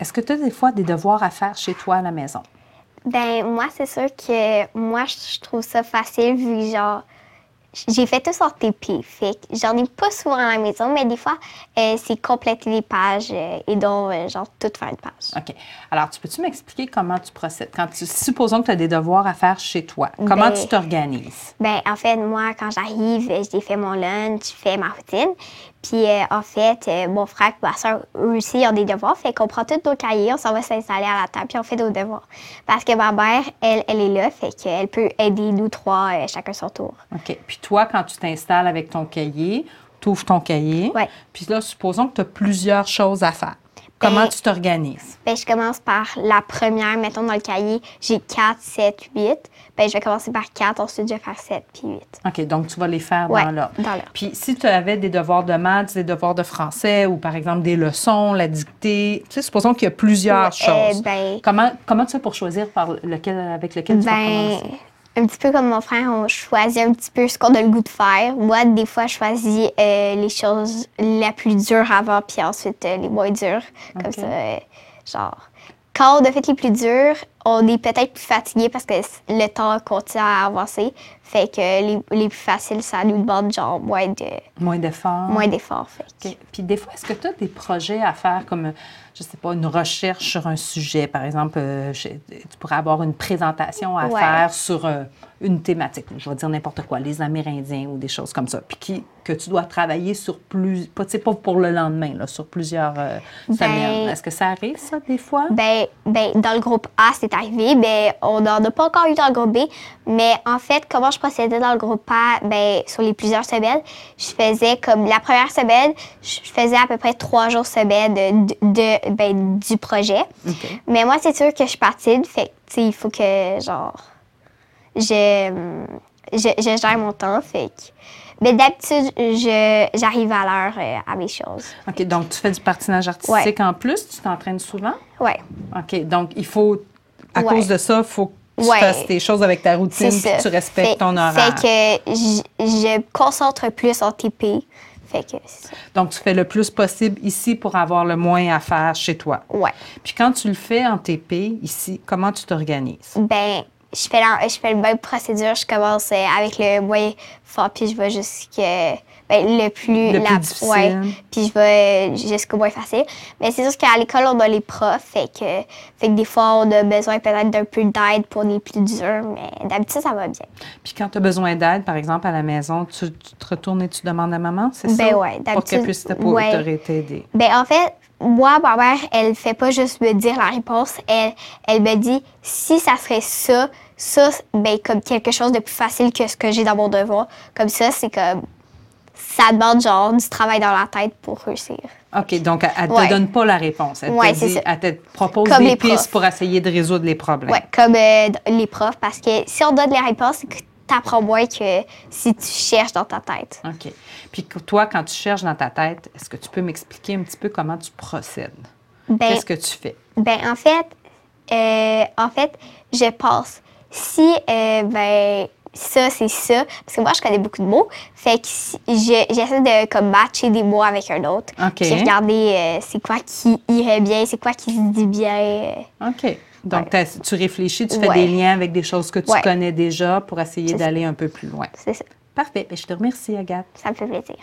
Est-ce que tu as des fois des devoirs à faire chez toi à la maison? Ben, moi, c'est sûr que moi, je trouve ça facile vu que, genre, j'ai fait tout sur TP. Fait que j'en ai pas souvent à la maison, mais des fois, euh, c'est compléter les pages euh, et donc, euh, genre, tout faire une page. OK. Alors, tu peux-tu m'expliquer comment tu procèdes? Quand tu, supposons que tu as des devoirs à faire chez toi, comment Ben- tu t'organises? Ben, en fait, moi, quand j'arrive, j'ai fait mon lunch, je fais ma routine. Puis, euh, en fait, euh, mon frère et ma soeur, eux aussi, ils ont des devoirs. Fait qu'on prend tous nos cahiers, on s'en va s'installer à la table, puis on fait nos devoirs. Parce que ma mère, elle, elle est là, fait qu'elle peut aider nous trois, euh, chacun son tour. OK. Puis toi, quand tu t'installes avec ton cahier, tu ouvres ton cahier. Ouais. Puis là, supposons que tu as plusieurs choses à faire. Comment Ben- tu t'organises? Ben, je commence par la première, mettons dans le cahier, j'ai 4, 7, 8. Ben, je vais commencer par 4, ensuite je vais faire 7 puis 8. OK, donc tu vas les faire Ouais, dans l'ordre. Puis si tu avais des devoirs de maths, des devoirs de français ou par exemple des leçons, la dictée, tu sais, supposons qu'il y a plusieurs Ouais, choses. euh, ben- comment, comment tu fais pour choisir par lequel, avec lequel tu vas Ben, commencer? Un petit peu comme mon frère, on choisit un petit peu ce qu'on a le goût de faire. Moi, des fois, je choisis euh, les choses les plus dures avant, puis ensuite euh, les moins dures. Comme ça, euh, genre. Quand on a fait les plus durs, on est peut-être plus fatigué parce que le temps continue à avancer. Fait que les, les plus faciles, ça nous demande genre moins de Moins d'efforts. moins d'efforts. Fait. Puis des fois, est-ce que tu as des projets à faire comme, je sais pas, une recherche sur un sujet? Par exemple, euh, je- tu pourrais avoir une présentation à Ouais. faire sur euh, une thématique? Je vais dire n'importe quoi, les Amérindiens ou des choses comme ça. Puis qui, que tu dois travailler sur plus, pas, tu sais, pas pour le lendemain, là, sur plusieurs euh, semaines. Est-ce que ça arrive, ça, des fois? Ben, ben, dans le groupe A, c'est arrivé. Ben, on n'en a pas encore eu dans le groupe B. Mais en fait, comment je procédais dans le groupe A, ben, sur les plusieurs semaines, je faisais comme la première semaine, je faisais à peu près trois jours semaine de, de- ben, du projet. Mais moi, c'est sûr que je suis partie. Fait il faut que, genre, je, je, je gère mon temps. Fait que, mais d'habitude, je, j'arrive à l'heure euh, à mes choses. OK. Donc, tu fais du patinage artistique en plus. Tu t'entraînes souvent? Ouais. OK. Donc, il faut, à Ouais. cause de ça, il faut que tu Ouais. fasses tes choses avec ta routine que tu respectes Fait- ton horaire. Fait que je, concentre plus en TP. Fait que c'est ça. Donc, tu fais le plus possible ici pour avoir le moins à faire chez toi. Ouais. Puis quand tu le fais en TP, ici, comment tu t'organises? Ben, je fais, la, je fais la même procédure. Je commence euh, avec le moins fort, puis je vais jusqu'à ben, le plus... Le la, plus difficile. Ouais, puis je vais jusqu'au moins facile. Mais c'est juste qu'à l'école, on a les profs, fait que, fait que des fois, on a besoin peut-être d'un peu d'aide pour les plus durs, mais d'habitude, ça va bien. Puis quand tu as besoin d'aide, par exemple, à la maison, tu, tu te retournes et tu demandes à maman, c'est Ben ça? ouais, Pour qu'elle d'habitude, puisse te- ouais. t'aider. Ben en fait, moi, ma mère, elle fait pas juste me dire la réponse. Elle, elle me dit si ça serait ça, ça, ben comme quelque chose de plus facile que ce que j'ai dans mon devoir. Comme ça, c'est comme ça demande genre du travail dans la tête pour réussir. OK, donc elle ne te Ouais. donne pas la réponse. Elle, Ouais, te, dit- ça. elle te propose Comme des pistes profs. pour essayer de résoudre les problèmes. Ouais, comme euh, les profs, parce que si on donne les réponses, t'apprends moins que si tu cherches dans ta tête. OK. Puis toi, quand tu cherches dans ta tête, est-ce que tu peux m'expliquer un petit peu comment tu procèdes? Ben, Qu'est-ce que tu fais? Ben, en fait, euh, en fait, je pense. Si, euh, ben, ça, c'est ça. Parce que moi, je connais beaucoup de mots. Fait que si- je- j'essaie de comme matcher des mots avec un autre. OK. Puis regarder euh, c'est quoi qui irait bien, c'est quoi qui se dit bien. OK. Donc, Ouais. tu réfléchis, tu fais Ouais. des liens avec des choses que tu Ouais. connais déjà pour essayer d'aller un peu plus loin. C'est ça. Parfait. Bien, je te remercie, Agathe. Ça me fait plaisir.